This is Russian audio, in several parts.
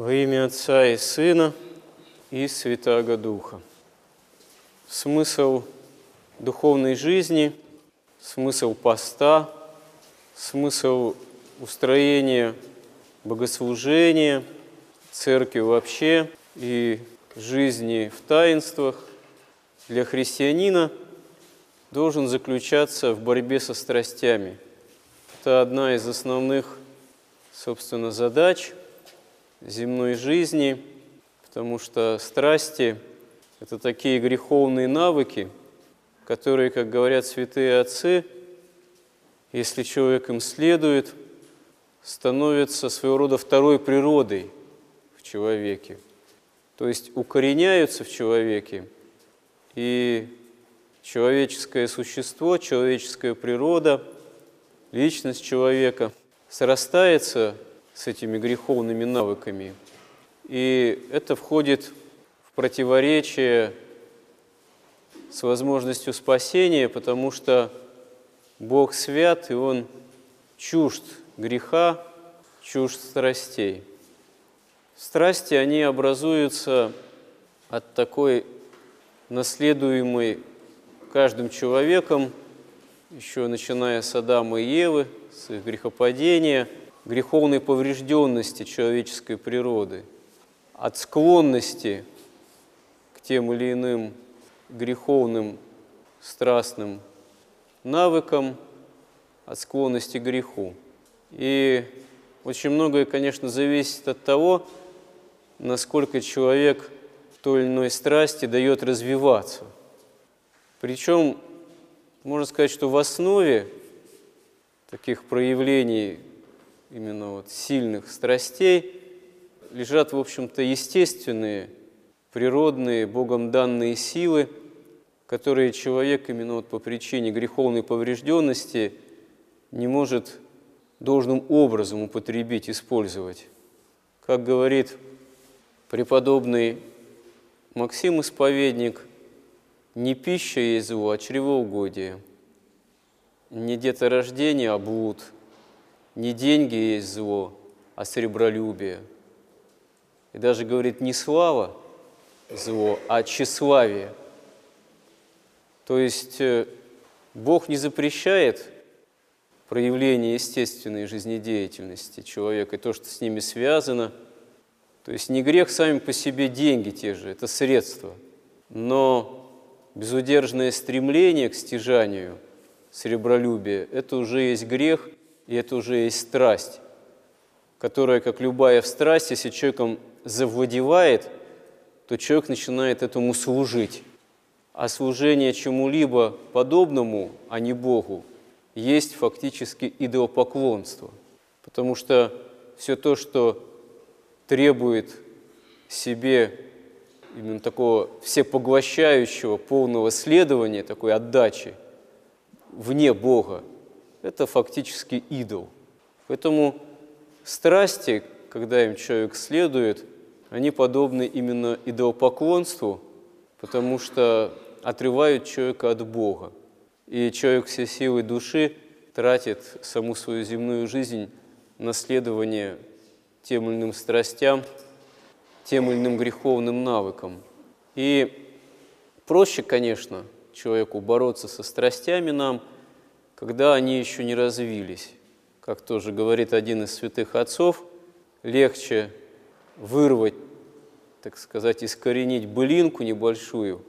Во имя Отца и Сына и Святаго Духа. Смысл духовной жизни, смысл поста, смысл устроения богослужения, церкви вообще и жизни в таинствах для христианина должен заключаться в борьбе со страстями. Это одна из основных, собственно, задач – земной жизни, потому что страсти – это такие греховные навыки, которые, как говорят святые отцы, если человек им следует, становятся своего рода второй природой в человеке, то есть укореняются в человеке, и человеческое существо, человеческая природа, личность человека срастается с этими греховными навыками. И это входит в противоречие с возможностью спасения, потому что Бог свят, и Он чужд греха, чужд страстей. Страсти, они образуются от такой наследуемой каждым человеком, еще начиная с Адама и Евы, с их грехопадения – греховной поврежденности человеческой природы, от склонности к тем или иным греховным, страстным навыкам, от склонности к греху. И очень многое, конечно, зависит от того, насколько человек той или иной страсти дает развиваться. Причем, можно сказать, что в основе таких проявлений именно вот сильных страстей лежат, в общем-то, естественные, природные, Богом данные силы, которые человек именно вот по причине греховной поврежденности не может должным образом употребить, использовать. Как говорит преподобный Максим Исповедник, не пища есть зло, а чревоугодие, не деторождение, а блуд – не деньги есть зло, а сребролюбие. И даже говорит не слава зло, а тщеславие. То есть э, Бог не запрещает проявление естественной жизнедеятельности человека и то, что с ними связано. То есть не грех сами по себе деньги те же, это средства. Но безудержное стремление к стяжанию, сребролюбие, это уже есть грех – и это уже есть страсть, которая, как любая в страсть, если человеком завладевает, то человек начинает этому служить. А служение чему-либо подобному, а не Богу, есть фактически идолопоклонство. Потому что все то, что требует себе именно такого всепоглощающего, полного следования, такой отдачи вне Бога, это фактически идол. Поэтому страсти, когда им человек следует, они подобны именно идолопоклонству, потому что отрывают человека от Бога. И человек все силы души тратит саму свою земную жизнь на следование тем или иным страстям, тем или иным греховным навыкам. И проще, конечно, человеку бороться со страстями нам – когда они еще не развились. Как тоже говорит один из святых отцов, легче вырвать, так сказать, искоренить былинку небольшую,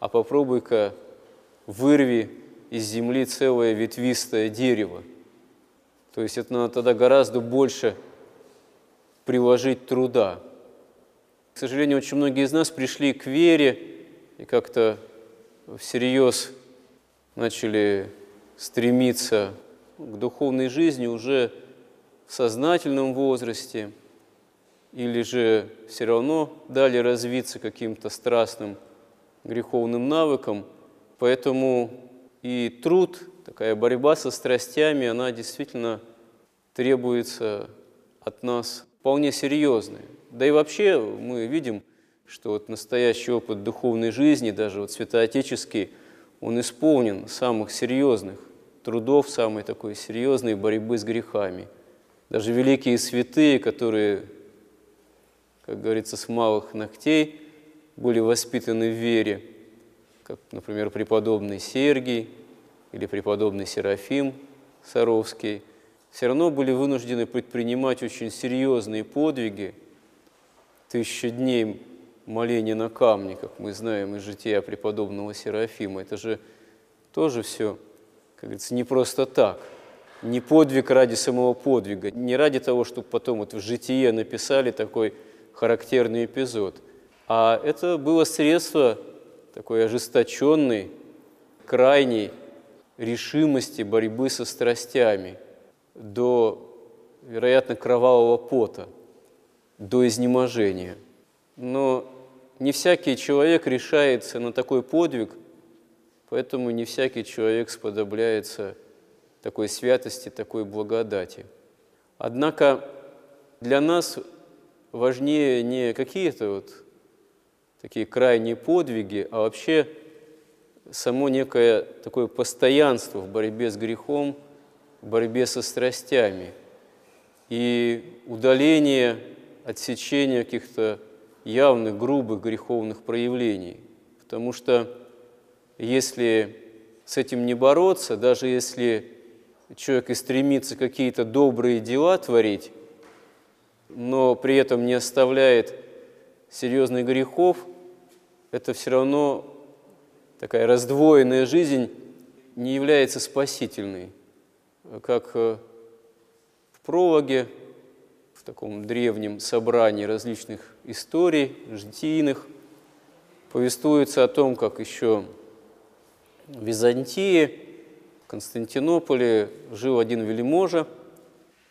а попробуй-ка вырви из земли целое ветвистое дерево. То есть это надо тогда гораздо больше приложить труда. К сожалению, очень многие из нас пришли к вере и как-то всерьез начали стремиться к духовной жизни уже в сознательном возрасте, или же все равно дали развиться каким-то страстным греховным навыкам. Поэтому и труд, такая борьба со страстями, она действительно требуется от нас вполне серьезная. Да и вообще мы видим, что вот настоящий опыт духовной жизни, даже вот святоотеческий, он исполнен самых серьезных трудов самой такой серьезной борьбы с грехами. Даже великие святые, которые как говорится, с малых ногтей были воспитаны в вере, как, например, преподобный Сергий или преподобный Серафим Саровский, все равно были вынуждены предпринимать очень серьезные подвиги, тысяча дней моления на камне, как мы знаем из жития преподобного Серафима. Это же тоже все, как говорится, не просто так. Не подвиг ради самого подвига, не ради того, чтобы потом вот в житие написали такой характерный эпизод. А это было средство такой ожесточенной, крайней решимости борьбы со страстями до, вероятно, кровавого пота, до изнеможения. Но не всякий человек решается на такой подвиг, поэтому не всякий человек сподобляется такой святости, такой благодати. Однако для нас важнее не какие-то вот такие крайние подвиги, а вообще само некое такое постоянство в борьбе с грехом, в борьбе со страстями и удаление, отсечение каких-то явных, грубых греховных проявлений. Потому что если с этим не бороться, даже если человек и стремится какие-то добрые дела творить, но при этом не оставляет серьезных грехов, это все равно такая раздвоенная жизнь не является спасительной. Как э, в прологе в таком древнем собрании различных историй, житийных, повествуется о том, как еще в Византии, Константинополе жил один вельможа,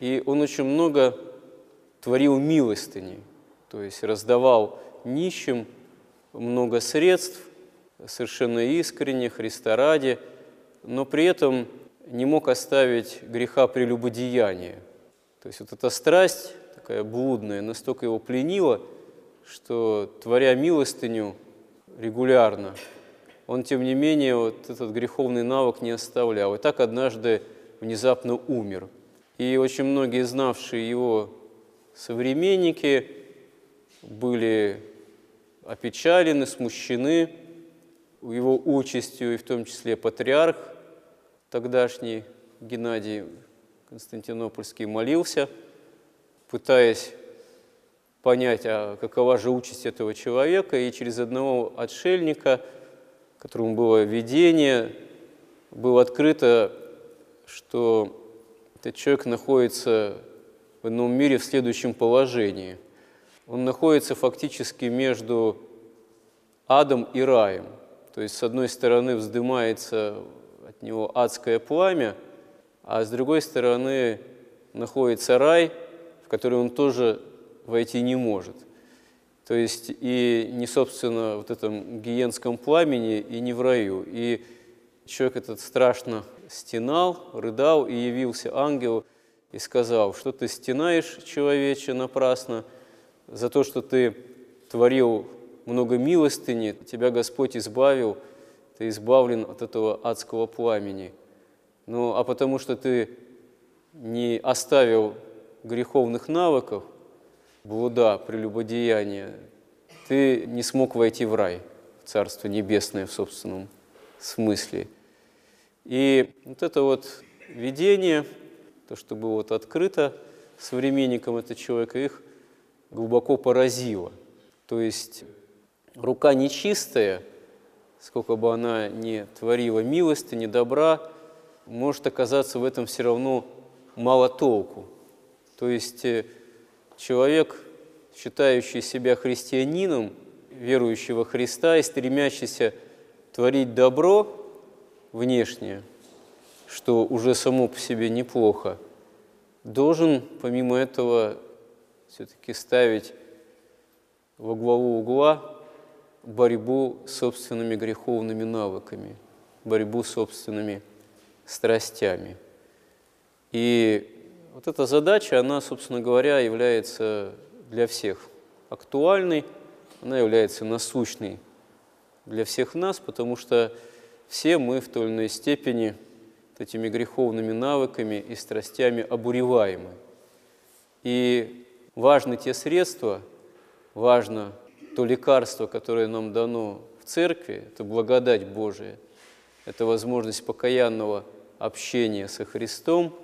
и он очень много творил милостыни, то есть раздавал нищим много средств, совершенно искренне, Христа ради, но при этом не мог оставить греха прелюбодеяния – то есть вот эта страсть такая блудная настолько его пленила, что, творя милостыню регулярно, он, тем не менее, вот этот греховный навык не оставлял. И так однажды внезапно умер. И очень многие знавшие его современники были опечалены, смущены его участью, и в том числе патриарх тогдашний Геннадий Константинопольский молился, пытаясь понять, а какова же участь этого человека, и через одного отшельника, которому было видение, было открыто, что этот человек находится в ином мире в следующем положении. Он находится фактически между адом и раем. То есть, с одной стороны, вздымается от него адское пламя – а с другой стороны находится рай, в который он тоже войти не может. То есть и не, собственно, в этом гиенском пламени, и не в раю. И человек этот страшно стенал, рыдал, и явился ангел и сказал, что ты стенаешь, человече, напрасно, за то, что ты творил много милостыни, тебя Господь избавил, ты избавлен от этого адского пламени – ну, а потому что ты не оставил греховных навыков, блуда, прелюбодеяния, ты не смог войти в рай, в Царство Небесное в собственном смысле. И вот это вот видение, то, что было вот открыто современникам этого человека, их глубоко поразило. То есть рука нечистая, сколько бы она ни творила милости, ни добра, может оказаться в этом все равно мало толку. То есть э, человек, считающий себя христианином, верующий во Христа и стремящийся творить добро внешнее, что уже само по себе неплохо, должен помимо этого все-таки ставить во главу угла борьбу с собственными греховными навыками, борьбу с собственными страстями. И вот эта задача, она, собственно говоря, является для всех актуальной, она является насущной для всех нас, потому что все мы в той или иной степени этими греховными навыками и страстями обуреваемы. И важны те средства, важно то лекарство, которое нам дано в церкви, это благодать Божия, это возможность покаянного общения со Христом,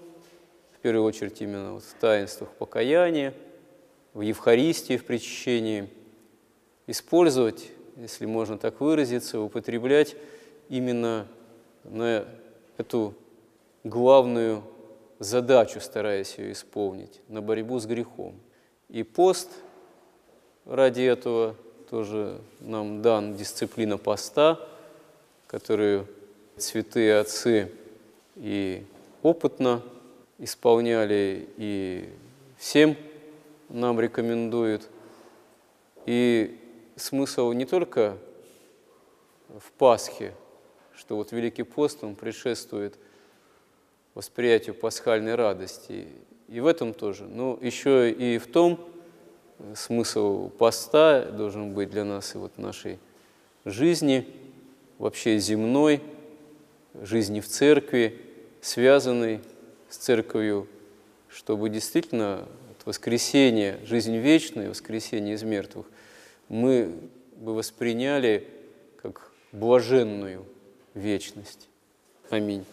первую очередь именно вот в таинствах покаяния, в Евхаристии, в причащении, использовать, если можно так выразиться, употреблять именно на эту главную задачу, стараясь ее исполнить, на борьбу с грехом. И пост ради этого тоже нам дан дисциплина поста, которую святые отцы и опытно исполняли, и всем нам рекомендуют. И смысл не только в Пасхе, что вот Великий пост, он предшествует восприятию пасхальной радости. И в этом тоже. Но еще и в том, смысл поста должен быть для нас и вот нашей жизни, вообще земной, жизни в церкви, связанной с церковью, чтобы действительно от воскресения, жизнь вечная, воскресение из мертвых, мы бы восприняли как блаженную вечность. Аминь.